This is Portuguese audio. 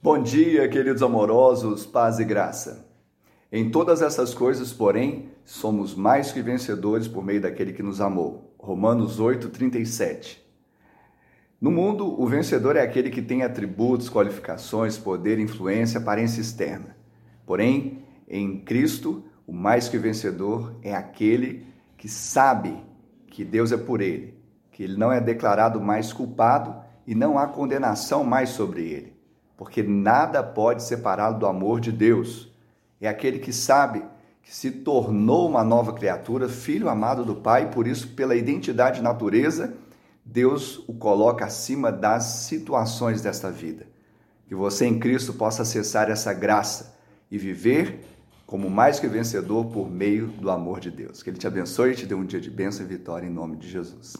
Bom dia, queridos amorosos, paz e graça. Em todas essas coisas, porém, somos mais que vencedores por meio daquele que nos amou. Romanos 8, 37. No mundo, o vencedor é aquele que tem atributos, qualificações, poder, influência, aparência externa. Porém, em Cristo, o mais que vencedor é aquele que sabe que Deus é por ele, que ele não é declarado mais culpado e não há condenação mais sobre ele porque nada pode separá-lo do amor de Deus. É aquele que sabe que se tornou uma nova criatura, filho amado do Pai, por isso, pela identidade e natureza, Deus o coloca acima das situações desta vida. Que você em Cristo possa acessar essa graça e viver como mais que vencedor por meio do amor de Deus. Que Ele te abençoe e te dê um dia de bênção e vitória em nome de Jesus.